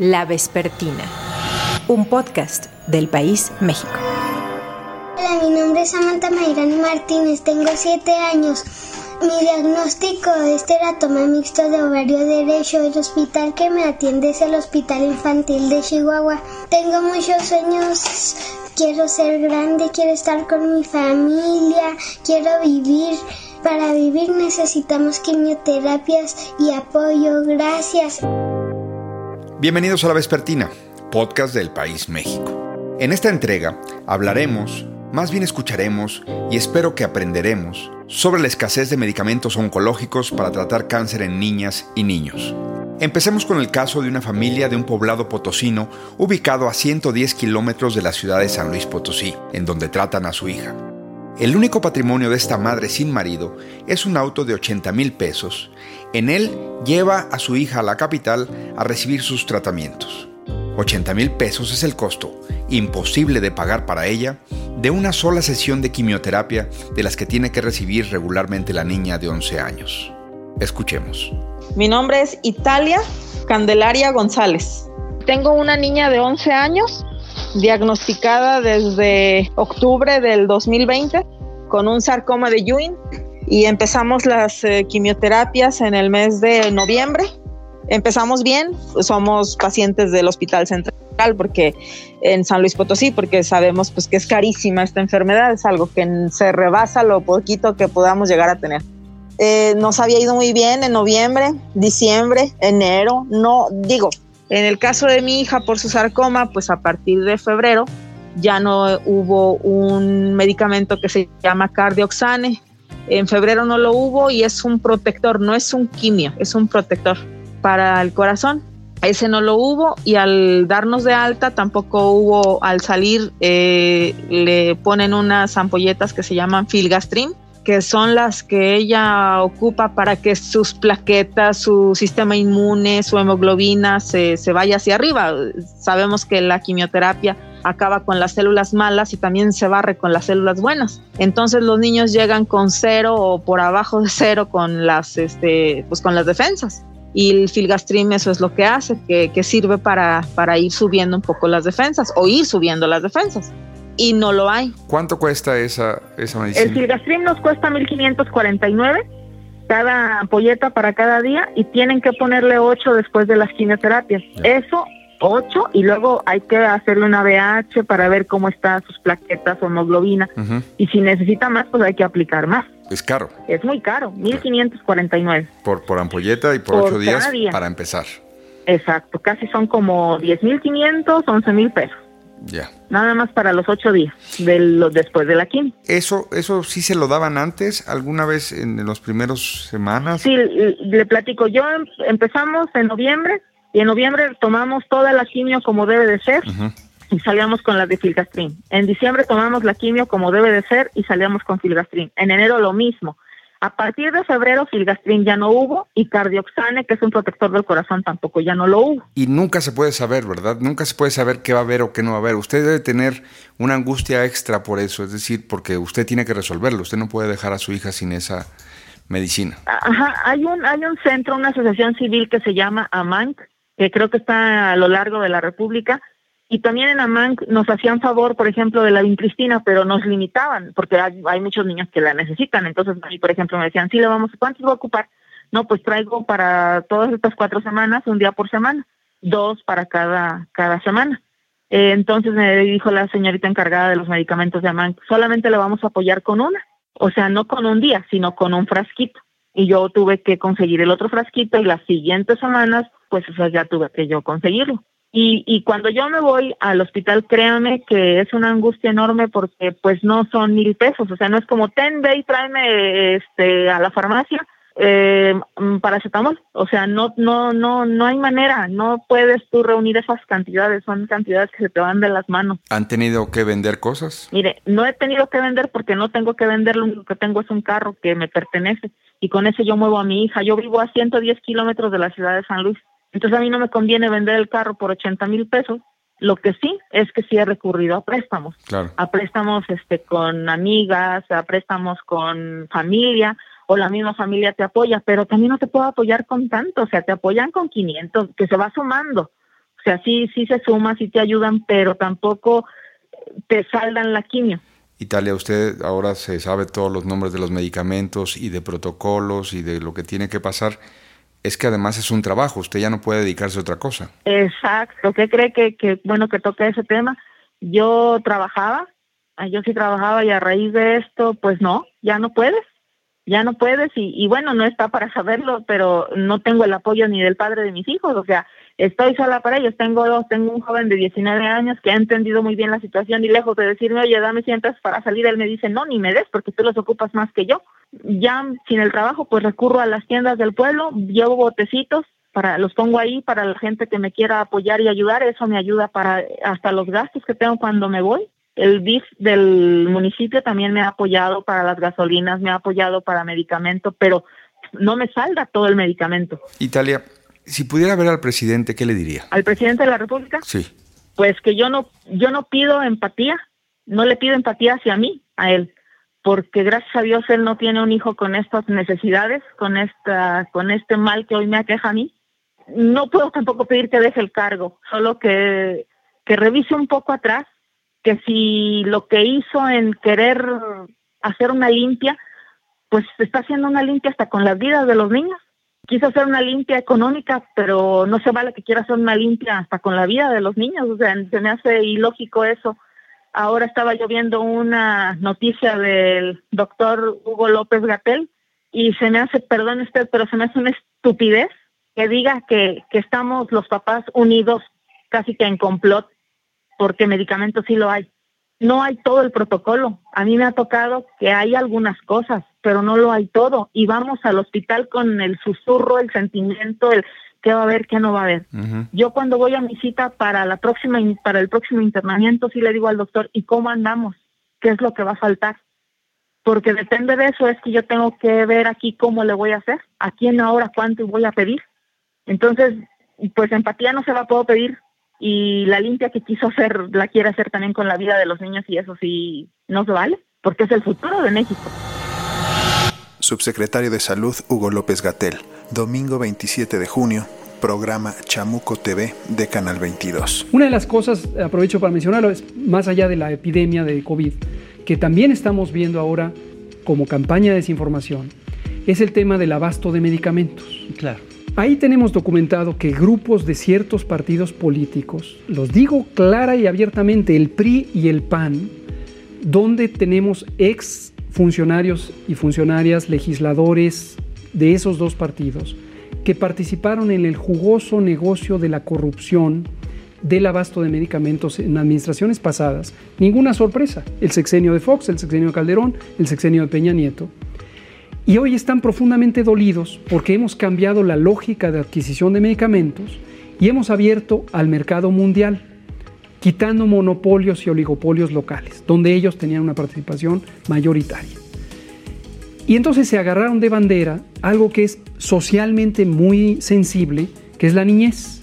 La Vespertina, un podcast del País México. Hola, mi nombre es Samantha Mayrán Martínez, tengo 7 años. Mi diagnóstico es teratoma mixto de ovario derecho. El hospital que me atiende es el Hospital Infantil de Chihuahua. Tengo muchos sueños. Quiero ser grande, quiero estar con mi familia, quiero vivir. Para vivir necesitamos quimioterapias y apoyo. Gracias. Bienvenidos a La Vespertina, podcast del País México. En esta entrega hablaremos, más bien escucharemos y espero que aprenderemos sobre la escasez de medicamentos oncológicos para tratar cáncer en niñas y niños. Empecemos con el caso de una familia de un poblado potosino ubicado a 110 kilómetros de la ciudad de San Luis Potosí, en donde tratan a su hija. El único patrimonio de esta madre sin marido es un auto de 80 mil pesos. En él lleva a su hija a la capital a recibir sus tratamientos. 80 mil pesos es el costo, imposible de pagar para ella, de una sola sesión de quimioterapia de las que tiene que recibir regularmente la niña de 11 años. Escuchemos. Mi nombre es Italia Candelaria González. Tengo una niña de 11 años diagnosticada desde octubre del 2020 con un sarcoma de Ewing y empezamos las eh, quimioterapias en el mes de noviembre. Empezamos bien, somos pacientes del Hospital Central porque en San Luis Potosí, porque sabemos pues que es carísima esta enfermedad, es algo que se rebasa lo poquito que podamos llegar a tener. Eh, nos había ido muy bien en noviembre, diciembre, enero, no digo, en el caso de mi hija por su sarcoma, pues a partir de febrero ya no hubo un medicamento que se llama cardioxane. En febrero no lo hubo y es un protector, no es un quimio, es un protector para el corazón. Ese no lo hubo y al darnos de alta tampoco hubo, al salir eh, le ponen unas ampolletas que se llaman filgastrin que son las que ella ocupa para que sus plaquetas, su sistema inmune, su hemoglobina se, se vaya hacia arriba. Sabemos que la quimioterapia acaba con las células malas y también se barre con las células buenas. Entonces los niños llegan con cero o por abajo de cero con las, este, pues con las defensas. Y el filgastrim eso es lo que hace, que, que sirve para, para ir subiendo un poco las defensas o ir subiendo las defensas y no lo hay. ¿Cuánto cuesta esa, esa medicina? El Filgastrim nos cuesta 1.549 cada ampolleta para cada día y tienen que ponerle 8 después de las quimioterapias. Eso, 8 y luego hay que hacerle una BH para ver cómo están sus plaquetas o hemoglobina. Y si necesita más, pues hay que aplicar más. Es caro. Es muy caro, 1.549. Por, por ampolleta y por, 8 días para empezar. Exacto, casi son como 10.500, 11.000 pesos. Ya. Nada más para los ocho días de lo, después de la quimio. ¿Eso, ¿Eso sí se lo daban antes, alguna vez en, los primeros semanas? Sí, le platico. Yo em, empezamos en noviembre y en noviembre tomamos toda la quimio como debe de ser y salíamos con la de filgastrin. En diciembre tomamos la quimio como debe de ser y salíamos con filgastrin. En enero lo mismo. A partir de febrero, filgastrin ya no hubo y cardioxane, que es un protector del corazón, tampoco ya no lo hubo. Y nunca se puede saber, ¿verdad? Nunca se puede saber qué va a haber o qué no va a haber. Usted debe tener una angustia extra por eso, es decir, porque usted tiene que resolverlo. Usted no puede dejar a su hija sin esa medicina. Ajá, hay un, hay un centro, una asociación civil que se llama AMANC, que creo que está a lo largo de la República, y también en AMANC nos hacían favor, por ejemplo, de la vincristina, pero nos limitaban, porque hay, muchos niños que la necesitan. Entonces, ahí, por ejemplo, me decían, sí, le vamos, ¿cuántos voy a ocupar? No, pues traigo para todas estas cuatro semanas, un día por semana, dos para cada, cada semana. Eh, entonces me dijo la señorita encargada de los medicamentos de AMANC, solamente le vamos a apoyar con una, o sea, no con un día, sino con un frasquito. Y yo tuve que conseguir el otro frasquito y las siguientes semanas, pues eso ya tuve que yo conseguirlo. Y, y cuando yo me voy al hospital, créame que es una angustia enorme porque pues no son mil pesos, o sea, no es como ten, ve y tráeme este, a la farmacia eh, mm, paracetamol, o sea, no, no, no, no hay manera, no puedes tú reunir esas cantidades, son cantidades que se te van de las manos. ¿Han tenido que vender cosas? Mire, no he tenido que vender porque no tengo que vender, lo único que tengo es un carro que me pertenece y con ese yo muevo a mi hija. Yo vivo a 110 kilómetros de la ciudad de San Luis. Entonces a mí no me conviene vender el carro por 80 mil pesos. Lo que sí es que sí he recurrido a préstamos. A préstamos este, con amigas, a préstamos con familia, o la misma familia te apoya, pero también no te puedo apoyar con tanto, o sea, te apoyan con 500, que se va sumando. O O sea, sí, sí se suma, sí te ayudan, pero tampoco te saldan la quimio. Italia, usted ahora se sabe todos los nombres de los medicamentos y de protocolos y de lo que tiene que pasar. Es que además es un trabajo, usted ya no puede dedicarse a otra cosa. Exacto, ¿qué cree que, que bueno que toque ese tema? Yo trabajaba, ah, yo sí trabajaba y a raíz de esto, pues no, ya no puedes, ya no puedes y, y bueno, no está para saberlo, pero no tengo el apoyo ni del padre de mis hijos, o sea, estoy sola para ellos. Tengo dos, tengo un joven de 19 años que ha entendido muy bien la situación y lejos de decirme, oye, dame cientos para salir, él me dice, no, ni me des porque tú los ocupas más que yo. Ya sin el trabajo, pues recurro a las tiendas del pueblo, llevo botecitos, para los pongo ahí para la gente que me quiera apoyar y ayudar, eso me ayuda para hasta los gastos que tengo cuando me voy. El BIF del municipio también me ha apoyado para las gasolinas, me ha apoyado para medicamento, pero no me salga todo el medicamento. Italia, si pudiera ver al presidente, ¿qué le diría? ¿Al presidente de la República? Sí. Pues que yo no, yo no pido empatía, no le pido empatía hacia mí, a él, porque gracias a Dios él no tiene un hijo con estas necesidades, con esta, con este mal que hoy me aqueja a mí. No puedo tampoco pedir que deje el cargo, solo que, que revise un poco atrás, que si lo que hizo en querer hacer una limpia, pues está haciendo una limpia hasta con las vidas de los niños quiso hacer una limpia económica, pero no se vale que quiera hacer una limpia hasta con la vida de los niños, o sea, se me hace ilógico eso. Ahora estaba yo viendo una noticia del doctor Hugo López Gatel y se me hace, perdón usted, pero se me hace una estupidez que diga que, que estamos los papás unidos casi que en complot, porque medicamentos sí lo hay no hay todo el protocolo. A mí me ha tocado que hay algunas cosas, pero no lo hay todo. Y vamos al hospital con el susurro, el sentimiento, el qué va a haber, qué no va a haber. Yo cuando voy a mi cita para la próxima para el próximo internamiento sí le digo al doctor, ¿y cómo andamos? ¿Qué es lo que va a faltar? Porque depende de eso es que yo tengo que ver aquí cómo le voy a hacer, a quién ahora cuánto voy a pedir. Entonces, pues empatía no se la puedo pedir y la limpia que quiso hacer la quiere hacer también con la vida de los niños y eso sí no se vale porque es el futuro de México. Subsecretario de Salud Hugo López Gatel, domingo 27 de junio, programa Chamuco TV de Canal 22. Una de las cosas, aprovecho para mencionarlo, es más allá de la epidemia de COVID, que también estamos viendo ahora como campaña de desinformación, es el tema del abasto de medicamentos. Claro. Ahí tenemos documentado que grupos de ciertos partidos políticos, los digo clara y abiertamente, el PRI y el PAN, donde tenemos ex funcionarios y funcionarias, legisladores de esos dos partidos, que participaron en el jugoso negocio de la corrupción del abasto de medicamentos en administraciones pasadas. Ninguna sorpresa. El sexenio de Fox, el sexenio de Calderón, el sexenio de Peña Nieto. Y hoy están profundamente dolidos porque hemos cambiado la lógica de adquisición de medicamentos y hemos abierto al mercado mundial, quitando monopolios y oligopolios locales, donde ellos tenían una participación mayoritaria. Y entonces se agarraron de bandera algo que es socialmente muy sensible, que es la niñez.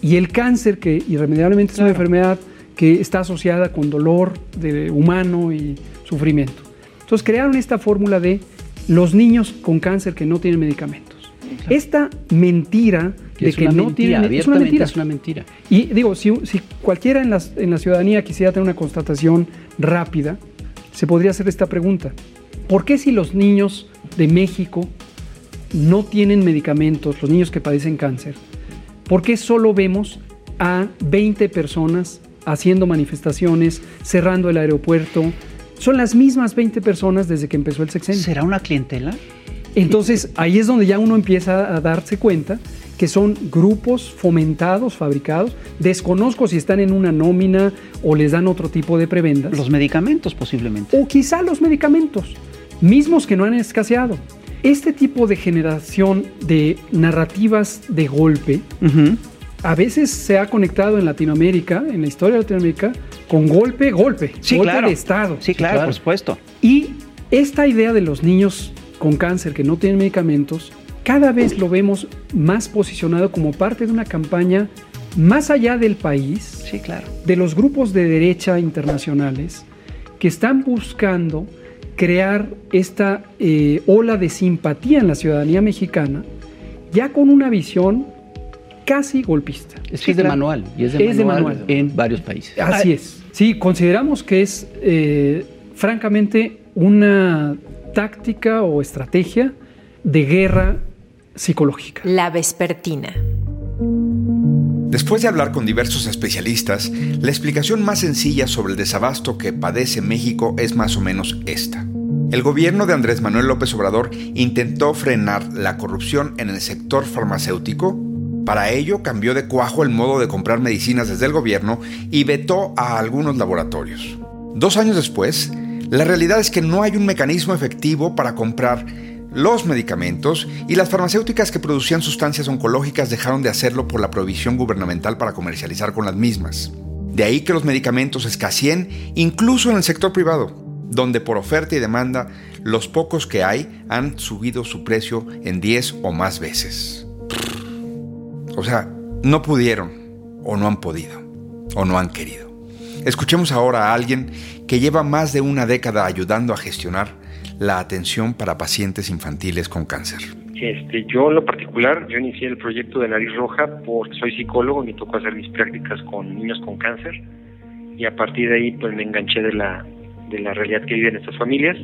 Y el cáncer, que irremediablemente es una enfermedad que está asociada con dolor de humano y sufrimiento. Entonces crearon esta fórmula de los niños con cáncer que no tienen medicamentos. Esta mentira de que no tienen es una mentira. Es una mentira. Y digo, si, cualquiera en la, en la ciudadanía quisiera tener una constatación rápida, se podría hacer esta pregunta. ¿Por qué si los niños de México no tienen medicamentos, los niños que padecen cáncer, por qué solo vemos a 20 personas haciendo manifestaciones, cerrando el aeropuerto, son las mismas 20 personas desde que empezó el sexenio. ¿Será una clientela? Entonces ahí es donde ya uno empieza a darse cuenta que son grupos fomentados, fabricados. Desconozco si están en una nómina o les dan otro tipo de prebendas. Los medicamentos posiblemente. O quizá los medicamentos, mismos que no han escaseado. Este tipo de generación de narrativas de golpe a veces se ha conectado en Latinoamérica, en la historia de Latinoamérica, con golpe, golpe. Sí, golpe claro. de Estado. Sí, claro, por supuesto. Y esta idea de los niños con cáncer que no tienen medicamentos, cada vez lo vemos más posicionado como parte de una campaña más allá del país, sí, claro. de los grupos de derecha internacionales que están buscando crear esta eh, ola de simpatía en la ciudadanía mexicana, ya con una visión casi golpista. Es Sí, que es de manual y es de, Es de manual, manual. en varios países. Así es. Sí, consideramos que es eh, francamente una táctica o estrategia de guerra psicológica. La vespertina. Después de hablar con diversos especialistas, la explicación más sencilla sobre el desabasto que padece México es más o menos esta. El gobierno de Andrés Manuel López Obrador intentó frenar la corrupción en el sector farmacéutico. Para ello cambió de cuajo el modo de comprar medicinas desde el gobierno y vetó a algunos laboratorios. Dos años después, la realidad es que no hay un mecanismo efectivo para comprar los medicamentos y las farmacéuticas que producían sustancias oncológicas dejaron de hacerlo por la prohibición gubernamental para comercializar con las mismas. De ahí que los medicamentos escaseen incluso en el sector privado, donde por oferta y demanda los pocos que hay han subido su precio en 10 o más veces. O sea, no pudieron o no han podido o no han querido. Escuchemos ahora a alguien que lleva más de una década ayudando a gestionar la atención para pacientes infantiles con cáncer. Este, yo en lo particular, yo inicié el proyecto de Nariz Roja porque soy psicólogo me tocó hacer mis prácticas con niños con cáncer y a partir de ahí pues me enganché de la, de la realidad que viven estas familias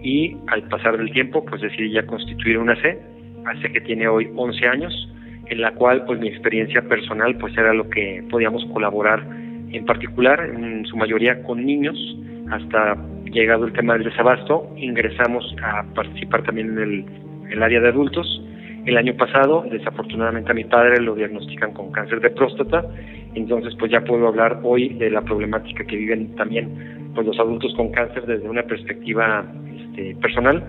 y al pasar del tiempo pues decidí ya constituir una C, hace que tiene hoy 11 años, en la cual pues mi experiencia personal pues era lo que podíamos colaborar en particular, en su mayoría con niños, hasta llegado el tema del desabasto, ingresamos a participar también en el, el área de adultos. El año pasado, desafortunadamente a mi padre lo diagnostican con cáncer de próstata, entonces pues ya puedo hablar hoy de la problemática que viven también pues los adultos con cáncer desde una perspectiva este, personal,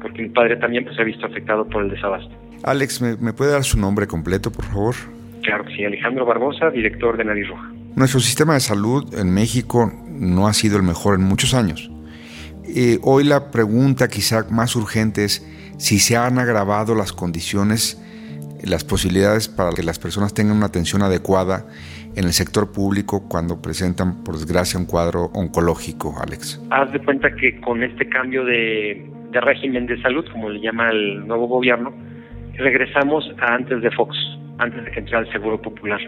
porque mi padre también pues se ha visto afectado por el desabasto. Alex, ¿me, me puede dar su nombre completo, por favor? Claro que sí, Alejandro Barbosa, director de Nariz Roja. Nuestro sistema de salud en México no ha sido el mejor en muchos años. Eh, hoy la pregunta quizá más urgente es si se han agravado las condiciones, las posibilidades para que las personas tengan una atención adecuada en el sector público cuando presentan, por desgracia, un cuadro oncológico, Alex. Haz de cuenta que con este cambio de, de régimen de salud, como le llama el nuevo gobierno, regresamos a antes de Fox, antes de que entrara el Seguro Popular.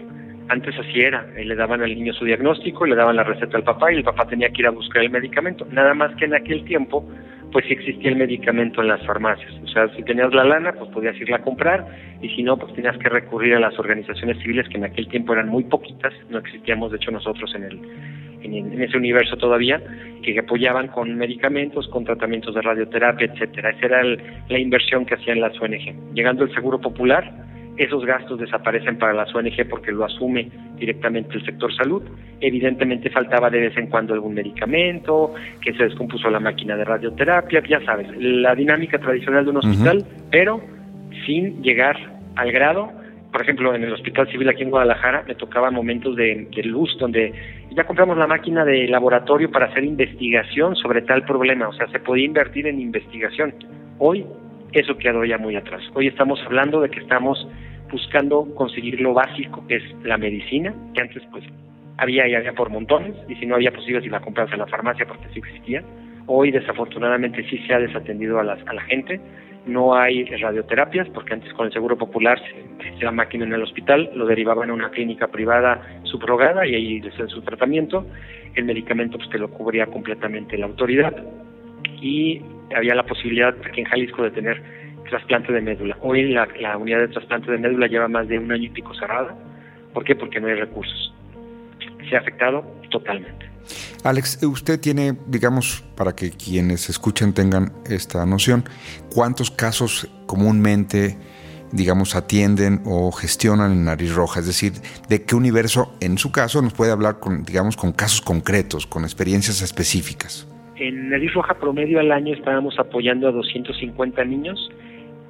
Antes así era, eh, le daban al niño su diagnóstico, le daban la receta al papá y el papá tenía que ir a buscar el medicamento. Nada más que en aquel tiempo, pues sí existía el medicamento en las farmacias. O sea, si tenías la lana, pues podías irla a comprar y si no, pues tenías que recurrir a las organizaciones civiles que en aquel tiempo eran muy poquitas, no existíamos de hecho nosotros en el en, ese universo todavía, que apoyaban con medicamentos, con tratamientos de radioterapia, etcétera. Esa era el- la inversión que hacían las ONG. Llegando el Seguro Popular, esos gastos desaparecen para las ONG porque lo asume directamente el sector salud. Evidentemente faltaba de vez en cuando algún medicamento, que se descompuso la máquina de radioterapia, ya sabes, la dinámica tradicional de un hospital, pero sin llegar al grado, por ejemplo, en el Hospital Civil aquí en Guadalajara me tocaban momentos de, de luz donde ya compramos la máquina de laboratorio para hacer investigación sobre tal problema, o sea, se podía invertir en investigación. Hoy eso quedó ya muy atrás. Hoy estamos hablando de que estamos buscando conseguir lo básico, que es la medicina, que antes pues había y había por montones, y si no había posible si la compras en la farmacia porque sí existía. Hoy desafortunadamente sí se ha desatendido a, las, a la gente, no hay radioterapias porque antes con el Seguro Popular se la máquina en el hospital, lo derivaban a una clínica privada subrogada y ahí hacían su tratamiento, el medicamento pues te lo cubría completamente la autoridad. Y había la posibilidad aquí en Jalisco de tener trasplante de médula. Hoy la, la unidad de trasplante de médula lleva más de un año y pico cerrada. ¿Por qué? Porque no hay recursos. Se ha afectado totalmente. Alex, usted tiene, digamos, para que quienes escuchen tengan esta noción, ¿cuántos casos comúnmente, digamos, atienden o gestionan en Nariz Roja? Es decir, ¿de qué universo, en su caso, nos puede hablar con, digamos, con casos concretos, con experiencias específicas? En Nariz Roja promedio al año estábamos apoyando a 250 niños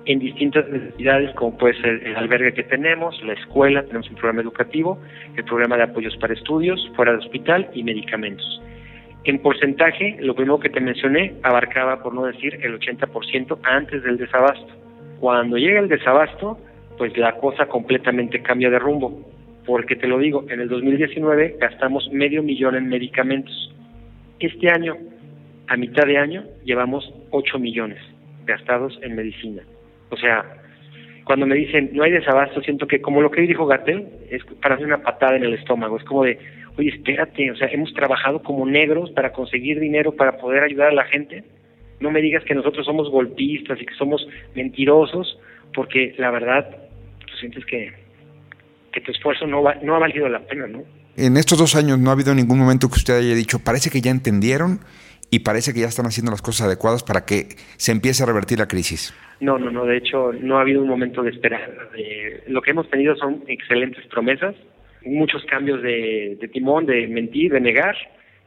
en distintas necesidades, como puede ser el albergue que tenemos, la escuela, tenemos un programa educativo, el programa de apoyos para estudios, fuera de hospital y medicamentos. En porcentaje, lo primero que te mencioné abarcaba, por no decir, el 80% antes del desabasto. Cuando llega el desabasto, pues la cosa completamente cambia de rumbo. Porque te lo digo, en el 2019 gastamos medio millón en medicamentos. Este año, a mitad de año, llevamos 8 millones gastados en medicina. O sea, cuando me dicen no hay desabasto, siento que como lo que dijo Gatel, es para hacer una patada en el estómago, es como de, oye, espérate, o sea, hemos trabajado como negros para conseguir dinero para poder ayudar a la gente, no me digas que nosotros somos golpistas y que somos mentirosos, porque la verdad, tú sientes que, que tu esfuerzo no, va, no ha valido la pena, ¿no? En estos dos años no ha habido ningún momento que usted haya dicho, parece que ya entendieron y parece que ya están haciendo las cosas adecuadas para que se empiece a revertir la crisis. No, no, no, de hecho no ha habido un momento de esperar. Eh, lo que hemos tenido son excelentes promesas, muchos cambios de, de timón, de mentir, de negar,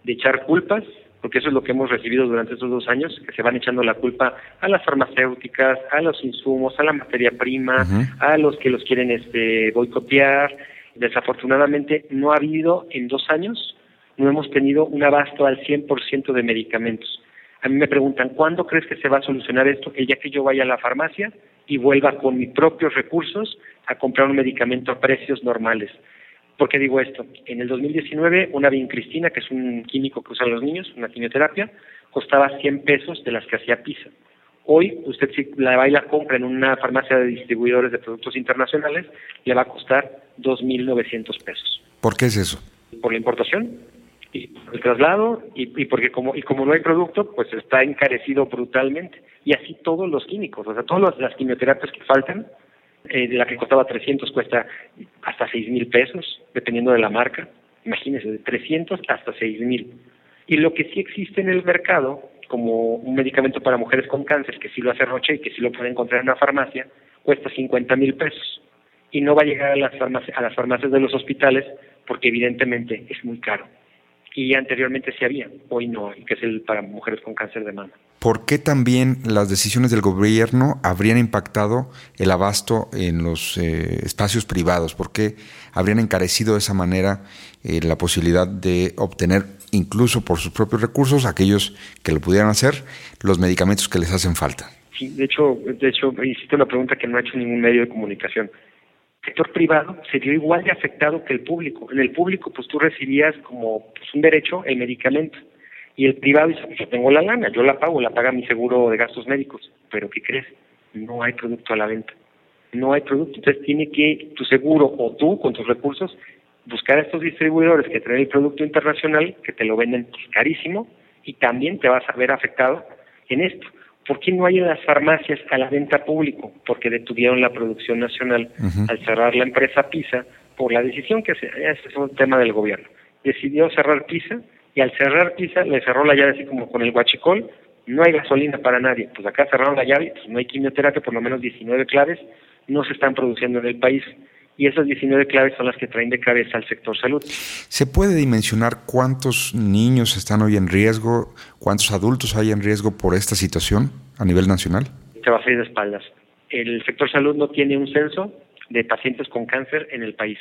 de echar culpas, porque eso es lo que hemos recibido durante estos dos años, que se van echando la culpa a las farmacéuticas, a los insumos, a la materia prima, a los que los quieren este, boicotear. Desafortunadamente no ha habido en dos años, no hemos tenido un abasto al 100% de medicamentos. A mí me preguntan, ¿cuándo crees que se va a solucionar esto? El día que yo vaya a la farmacia y vuelva con mis propios recursos a comprar un medicamento a precios normales. ¿Por qué digo esto? En el 2019, una vincristina, que es un químico que usan los niños, una quimioterapia, costaba 100 pesos de las que hacía PISA. Hoy, usted si la va y la compra en una farmacia de distribuidores de productos internacionales, le va a costar 2.900 pesos. ¿Por qué es eso? Por la importación y el traslado y, y, porque como y como no hay producto, pues está encarecido brutalmente. Y así todos los químicos, o sea, todas las quimioterapias que faltan, eh, la que costaba 300 cuesta hasta 6 mil pesos, dependiendo de la marca. Imagínense, de 300 hasta 6 mil. Y lo que sí existe en el mercado, como un medicamento para mujeres con cáncer, que sí lo hace Roche y que sí lo puede encontrar en una farmacia, cuesta 50 mil pesos. Y no va a llegar a las, farmacias, a las farmacias de los hospitales porque evidentemente es muy caro. Y anteriormente sí había, hoy no, que es el para mujeres con cáncer de mama. ¿Por qué también las decisiones del gobierno habrían impactado el abasto en los eh, espacios privados? ¿Por qué habrían encarecido de esa manera eh, la posibilidad de obtener, incluso por sus propios recursos, aquellos que lo pudieran hacer, los medicamentos que les hacen falta? Sí, de hecho, de hecho, hiciste una pregunta que no ha hecho ningún medio de comunicación. Sector privado se vio igual de afectado que el público. En el público, pues tú recibías como pues, un derecho el medicamento y el privado dice, yo tengo la lana, yo la pago, la paga mi seguro de gastos médicos, pero ¿qué crees? No hay producto a la venta, no hay producto, entonces tiene que tu seguro o tú con tus recursos buscar a estos distribuidores que traen el producto internacional, que te lo venden pues, carísimo y también te vas a ver afectado en esto. ¿Por qué no hay en las farmacias a la venta público? Porque detuvieron la producción nacional al cerrar la empresa PISA por la decisión que se, ese es un tema del gobierno. Decidió cerrar PISA y al cerrar PISA le cerró la llave así como con el guachicol, no hay gasolina para nadie. Pues acá cerraron la llave, pues no hay quimioterapia, por lo menos 19 claves no se están produciendo en el país. Y esas 19 claves son las que traen de cabeza al sector salud. ¿Se puede dimensionar cuántos niños están hoy en riesgo, cuántos adultos hay en riesgo por esta situación a nivel nacional? Se va a hacer de espaldas. El sector salud no tiene un censo de pacientes con cáncer en el país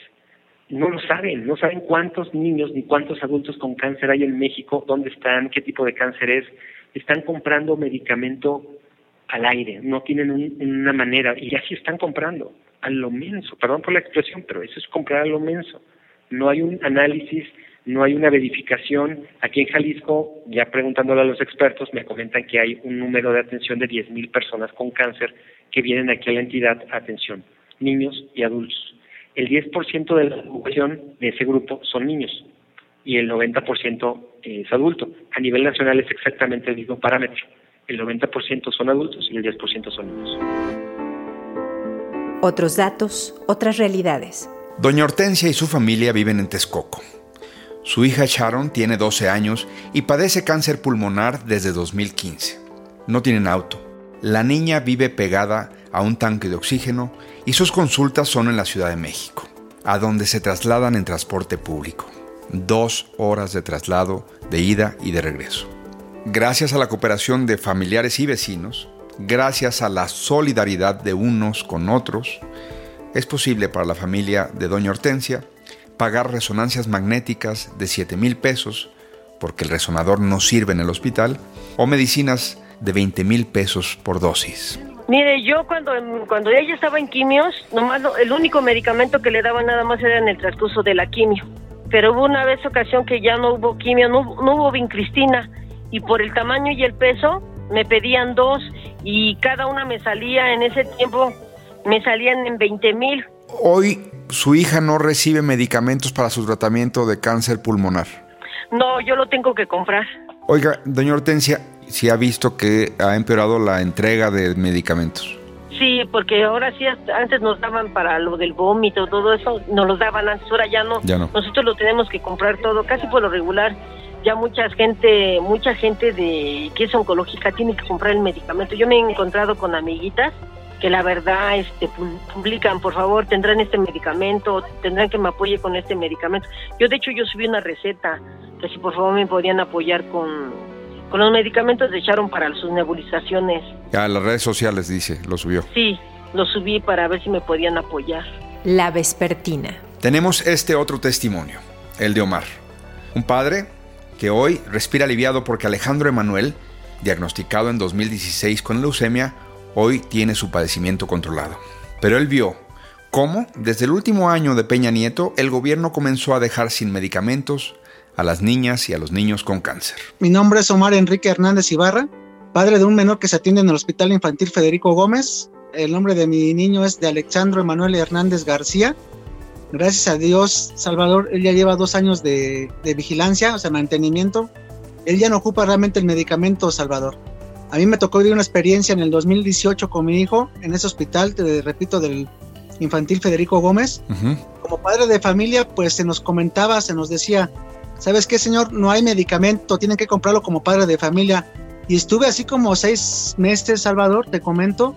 no lo saben, no saben cuántos niños ni cuántos adultos con cáncer hay en México, dónde están, qué tipo de cáncer es. Están comprando medicamento al aire, no tienen una manera, y así están comprando, a lo menso, perdón por la expresión, pero eso es comprar a lo menso. No hay un análisis, no hay una verificación. Aquí en Jalisco, ya preguntándole a los expertos, me comentan que hay un número de atención de 10.000 personas con cáncer que vienen aquí a la entidad a atención, niños y adultos el 10% de la población de ese grupo son niños y el 90% es adulto. A nivel nacional es exactamente el mismo parámetro. El 90% son adultos y el 10% son niños. Otros datos, otras realidades. Doña Hortensia y su familia viven en Texcoco. Su hija Sharon tiene 12 años y padece cáncer pulmonar desde 2015. No tienen auto. La niña vive pegada a un tanque de oxígeno y sus consultas son en la Ciudad de México, a donde se trasladan en transporte público. Dos horas de traslado de ida y de regreso. Gracias a la cooperación de familiares y vecinos, gracias a la solidaridad de unos con otros, es posible para la familia de Doña Hortensia pagar resonancias magnéticas de 7 mil pesos, porque el resonador no sirve en el hospital, o medicinas de 20 mil pesos por dosis. Mire, yo cuando, cuando ella estaba en quimios, nomás el único medicamento que le daban nada más era en el transcurso de la quimio. Pero hubo una vez ocasión que ya no hubo quimio, no, no hubo vincristina. Y por el tamaño y el peso, me pedían dos y cada una me salía en ese tiempo Me salían en 20 mil. Hoy su hija no recibe medicamentos para su tratamiento de cáncer pulmonar. No, yo lo tengo que comprar. Oiga, doña Hortensia, si ha visto que ha empeorado la entrega de medicamentos. Sí, porque ahora sí, antes nos daban para lo del vómito, todo eso, nos los daban antes, ahora ya no. Ya no. Nosotros lo tenemos que comprar todo, casi por lo regular. Ya mucha gente, mucha gente de que es oncológica tiene que comprar el medicamento. Yo me he encontrado con amiguitas que la verdad este pu- publican, por favor, tendrán este medicamento, tendrán que me apoye con este medicamento. Yo de hecho yo subí una receta que si por favor me podían apoyar con con los medicamentos de echaron para sus nebulizaciones. A las redes sociales dice, lo subió. Sí, lo subí para ver si me podían apoyar. La Vespertina. Tenemos este otro testimonio, el de Omar. Un padre que hoy respira aliviado porque Alejandro Emanuel, diagnosticado en 2016 con leucemia, hoy tiene su padecimiento controlado. Pero él vio cómo, desde el último año de Peña Nieto, el gobierno comenzó a dejar sin medicamentos a las niñas y a los niños con cáncer. Mi nombre es Omar Enrique Hernández Ibarra, padre de un menor que se atiende en el Hospital Infantil Federico Gómez. El nombre de mi niño es de Alexandro Emanuel Hernández García. Gracias a Dios, Salvador, él ya lleva dos años de, de vigilancia, o sea, mantenimiento. Él ya no ocupa realmente el medicamento, Salvador. A mí me tocó vivir una experiencia en el 2018 con mi hijo en ese hospital, te repito, del Infantil Federico Gómez. Como padre de familia, pues se nos comentaba, se nos decía, ¿sabes qué, señor? No hay medicamento, tienen que comprarlo como padre de familia. Y estuve así como seis meses, Salvador, te comento,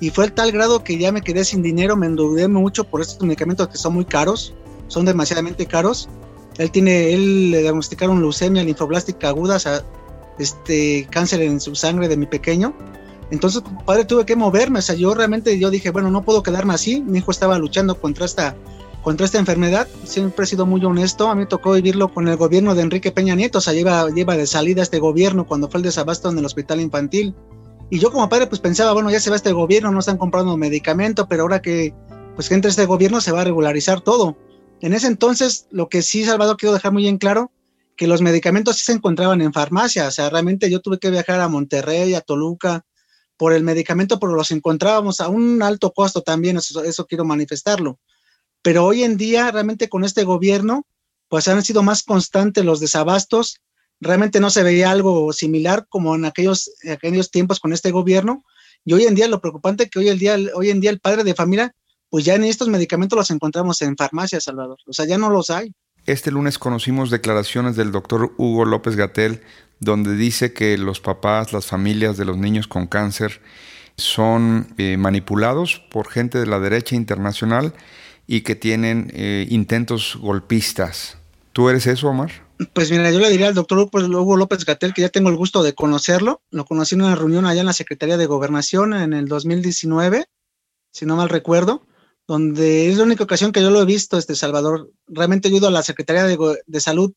y fue el tal grado que ya me quedé sin dinero, me endeudé mucho por estos medicamentos que son muy caros, son demasiadamente caros. Él tiene, él le diagnosticaron leucemia linfoblástica aguda, o sea, este cáncer en su sangre de mi pequeño. Entonces, como padre, tuve que moverme, o sea, yo realmente yo dije, bueno, no puedo quedarme así. Mi hijo estaba luchando contra esta contra esta enfermedad. Siempre he sido muy honesto. A mí tocó vivirlo con el gobierno de Enrique Peña Nieto. O sea, lleva, lleva de salida este gobierno cuando fue el desabasto en el hospital infantil. Y yo como padre pues pensaba, bueno, ya se va este gobierno, no están comprando medicamento, pero ahora que pues que entre este gobierno se va a regularizar todo. En ese entonces, lo que sí, Salvador, quiero dejar muy en claro, que los medicamentos sí se encontraban en farmacia. O sea, realmente yo tuve que viajar a Monterrey, a Toluca, por el medicamento, pero los encontrábamos a un alto costo también, eso, eso quiero manifestarlo pero hoy en día realmente con este gobierno pues han sido más constantes los desabastos, realmente no se veía algo similar como en aquellos, aquellos tiempos con este gobierno y hoy en día lo preocupante es que hoy, el día, hoy en día el padre de familia pues ya en estos medicamentos los encontramos en farmacias, Salvador, o sea, ya no los hay. Este lunes conocimos declaraciones del doctor Hugo López Gatel, donde dice que los papás, las familias de los niños con cáncer son eh, manipulados por gente de la derecha internacional y que tienen eh, intentos golpistas. ¿Tú eres eso, Omar? Pues mira, yo le diría al doctor Hugo López Gatel que ya tengo el gusto de conocerlo. Lo conocí en una reunión allá en la Secretaría de Gobernación en el 2019, si no mal recuerdo, donde es la única ocasión que yo lo he visto, este Salvador. Realmente ido a la Secretaría de, Salud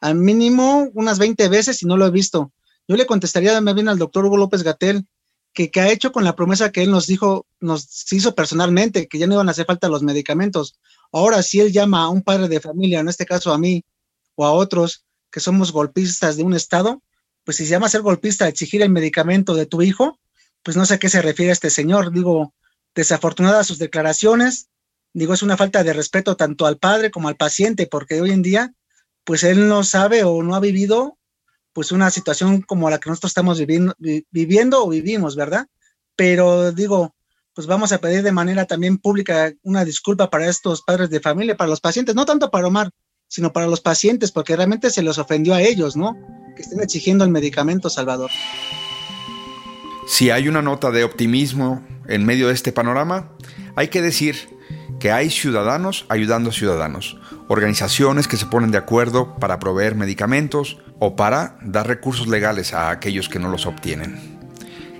al mínimo unas 20 veces y no lo he visto. Yo le contestaría más bien al doctor Hugo López Gatel que, que, ha hecho con la promesa que él nos dijo, nos hizo personalmente, que ya no iban a hacer falta los medicamentos. Ahora, si él llama a un padre de familia, en este caso a mí o a otros que somos golpistas de un Estado, pues si se llama ser golpista exigir el medicamento de tu hijo, pues no sé a qué se refiere este señor. Digo, desafortunadas sus declaraciones, digo, es una falta de respeto tanto al padre como al paciente, porque hoy en día, pues él no sabe o no ha vivido pues una situación como la que nosotros estamos viviendo, viviendo o vivimos, ¿verdad? Pero digo, pues vamos a pedir de manera también pública una disculpa para estos padres de familia, para los pacientes, no tanto para Omar, sino para los pacientes, porque realmente se les ofendió a ellos, ¿no? Que estén exigiendo el medicamento, Salvador. Si hay una nota de optimismo en medio de este panorama, hay que decir que hay ciudadanos ayudando a ciudadanos, organizaciones que se ponen de acuerdo para proveer medicamentos o para dar recursos legales a aquellos que no los obtienen.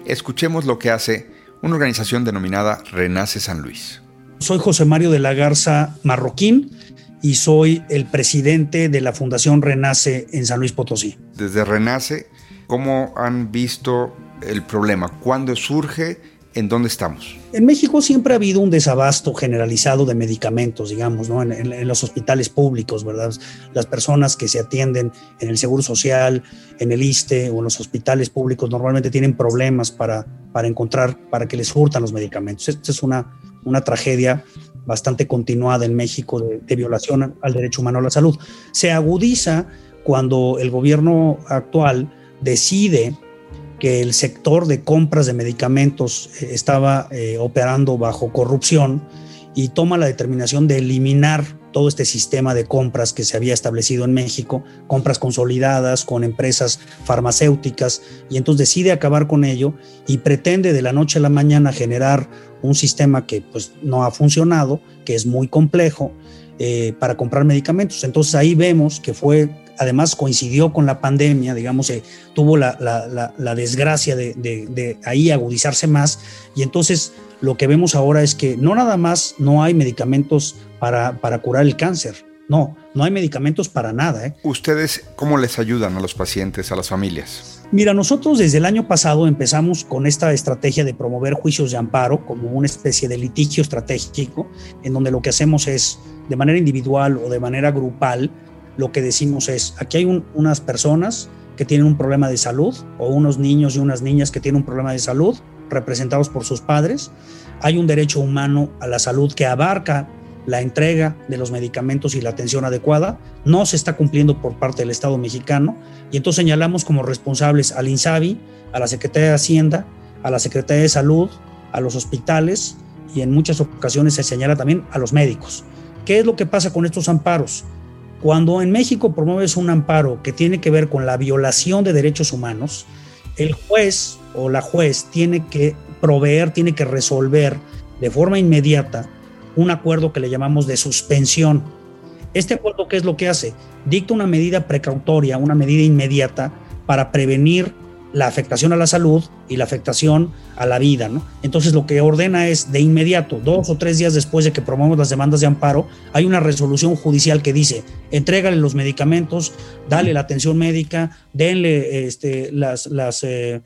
Escuchemos lo que hace una organización denominada Renace San Luis. Soy José Mario de la Garza Marroquín y soy el presidente de la Fundación Renace en San Luis Potosí. Desde Renace, ¿cómo han visto el problema? ¿Cuándo surge? ¿En dónde estamos? En México siempre ha habido un desabasto generalizado de medicamentos, digamos, ¿no? En, en, en, los hospitales públicos, ¿verdad? Las personas que se atienden en el Seguro Social, en el ISTE o en los hospitales públicos normalmente tienen problemas para, para encontrar, para que les hurtan los medicamentos. Esta es una, una tragedia bastante continuada en México de, violación al derecho humano a la salud. Se agudiza cuando el gobierno actual decide que el sector de compras de medicamentos eh, estaba eh, operando bajo corrupción y toma la determinación de eliminar todo este sistema de compras que se había establecido en México, compras consolidadas con empresas farmacéuticas, y entonces decide acabar con ello y pretende de la noche a la mañana generar un sistema que pues no ha funcionado, que es muy complejo eh, para comprar medicamentos. Entonces ahí vemos que fue además coincidió con la pandemia, digamos, eh, tuvo la, la, desgracia de, de, de, ahí agudizarse más y entonces lo que vemos ahora es que no nada más no hay medicamentos para, para curar el cáncer, no, no hay medicamentos para nada. ¿eh? ¿Ustedes cómo les ayudan a los pacientes, a las familias? Mira, nosotros desde el año pasado empezamos con esta estrategia de promover juicios de amparo como una especie de litigio estratégico, en donde lo que hacemos es, de manera individual o de manera grupal, lo que decimos es, aquí hay un, unas personas que tienen un problema de salud o unos niños y unas niñas que tienen un problema de salud representados por sus padres. Hay un derecho humano a la salud que abarca la entrega de los medicamentos y la atención adecuada. No se está cumpliendo por parte del Estado mexicano y entonces señalamos como responsables al INSABI, a la Secretaría de Hacienda, a la Secretaría de Salud, a los hospitales y en muchas ocasiones se señala también a los médicos. ¿Qué es lo que pasa con estos amparos? Cuando en México promueves un amparo que tiene que ver con la violación de derechos humanos, el juez o la juez tiene que proveer, tiene que resolver de forma inmediata un acuerdo que le llamamos de suspensión. Este acuerdo, ¿qué es lo que hace? Dicta una medida precautoria, una medida inmediata para prevenir la afectación a la salud y la afectación a la vida. ¿no? Entonces lo que ordena es de inmediato, dos o tres días después de que promovamos las demandas de amparo, hay una resolución judicial que dice, entrégale los medicamentos, dale la atención médica, denle este, las, eh,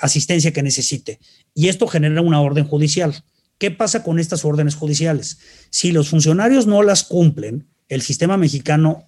asistencia que necesite. Y esto genera una orden judicial. ¿Qué pasa con estas órdenes judiciales? Si los funcionarios no las cumplen, el sistema mexicano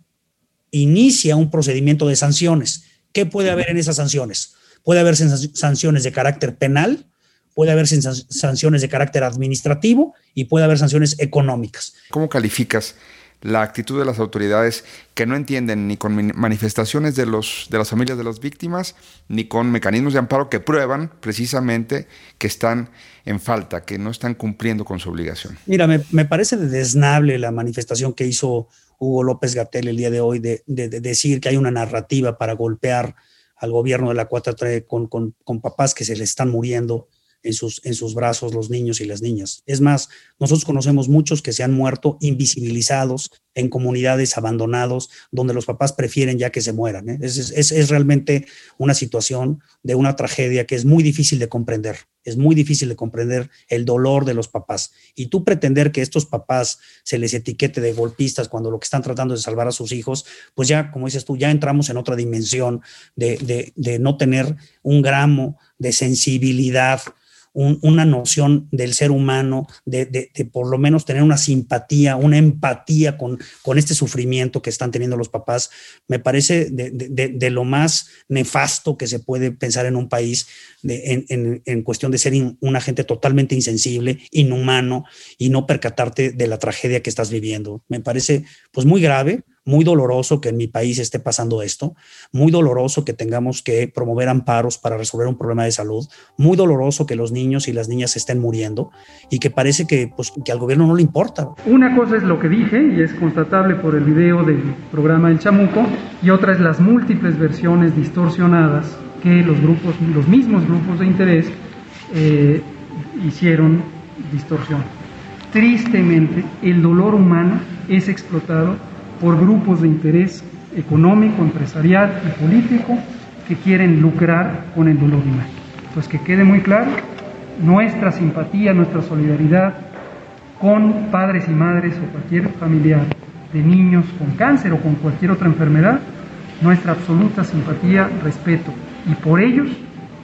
inicia un procedimiento de sanciones. ¿Qué puede haber en esas sanciones? Puede haber sanciones de carácter penal, puede haber sanciones de carácter administrativo y puede haber sanciones económicas. ¿Cómo calificas la actitud de las autoridades que no entienden ni con manifestaciones de, los, de las familias de las víctimas, ni con mecanismos de amparo que prueban precisamente que están en falta, que no están cumpliendo con su obligación? Mira, me, me parece desnable la manifestación que hizo Hugo López Gatel el día de hoy de, de, de decir que hay una narrativa para golpear al gobierno de la 4 con, con, con papás que se le están muriendo en sus, en sus brazos los niños y las niñas. Es más, nosotros conocemos muchos que se han muerto invisibilizados en comunidades abandonados, donde los papás prefieren ya que se mueran. ¿eh? Es, es, es, realmente una situación de una tragedia que es muy difícil de comprender. Es muy difícil de comprender el dolor de los papás. Y tú pretender que estos papás se les etiquete de golpistas cuando lo que están tratando es salvar a sus hijos, pues ya, como dices tú, ya entramos en otra dimensión de, de, de no tener un gramo de sensibilidad un, una noción del ser humano, de, de, de, por lo menos tener una simpatía, una empatía con, con este sufrimiento que están teniendo los papás, me parece de, lo más nefasto que se puede pensar en un país en, en, en, cuestión de ser in, una gente totalmente insensible, inhumano y no percatarte de la tragedia que estás viviendo. Me parece pues muy grave, muy doloroso que en mi país esté pasando esto, muy doloroso que tengamos que promover amparos para resolver un problema de salud, muy doloroso que los niños y las niñas estén muriendo y que parece que, pues, que al gobierno no le importa. Una cosa es lo que dije y es constatable por el video del programa El Chamuco y otra es las múltiples versiones distorsionadas que los grupos, los mismos grupos de interés eh, hicieron distorsión. Tristemente, el dolor humano es explotado por grupos de interés económico, empresarial y político que quieren lucrar con el dolor humano. Pues que quede muy claro, nuestra simpatía, nuestra solidaridad con padres y madres o cualquier familiar de niños con cáncer o con cualquier otra enfermedad, nuestra absoluta simpatía, respeto. Y por ellos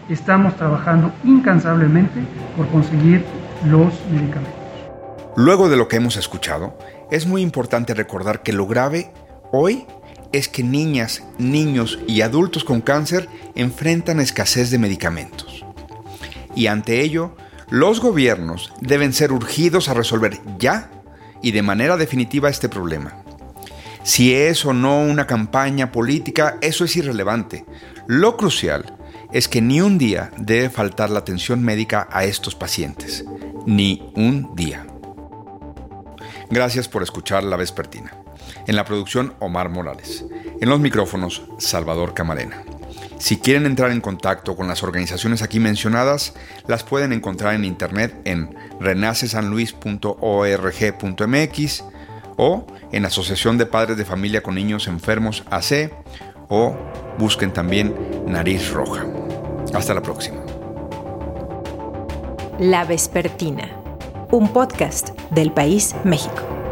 estamos trabajando incansablemente por conseguir los medicamentos. Luego de lo que hemos escuchado, es muy importante recordar que lo grave hoy es que niñas, niños y adultos con cáncer enfrentan escasez de medicamentos. Y ante ello, Los gobiernos deben ser urgidos a resolver ya y de manera definitiva este problema. Si es o no una campaña política, eso es irrelevante. Lo crucial es que ni un día debe faltar la atención médica a estos pacientes. Ni un día. Gracias por escuchar La Vespertina. En la producción, Omar Morales. En los micrófonos, Salvador Camarena. Si quieren entrar en contacto con las organizaciones aquí mencionadas, las pueden encontrar en internet en renacesanluis.org.mx o en Asociación de Padres de Familia con Niños Enfermos AC o busquen también Nariz Roja. Hasta la próxima. La Vespertina, un podcast del País México.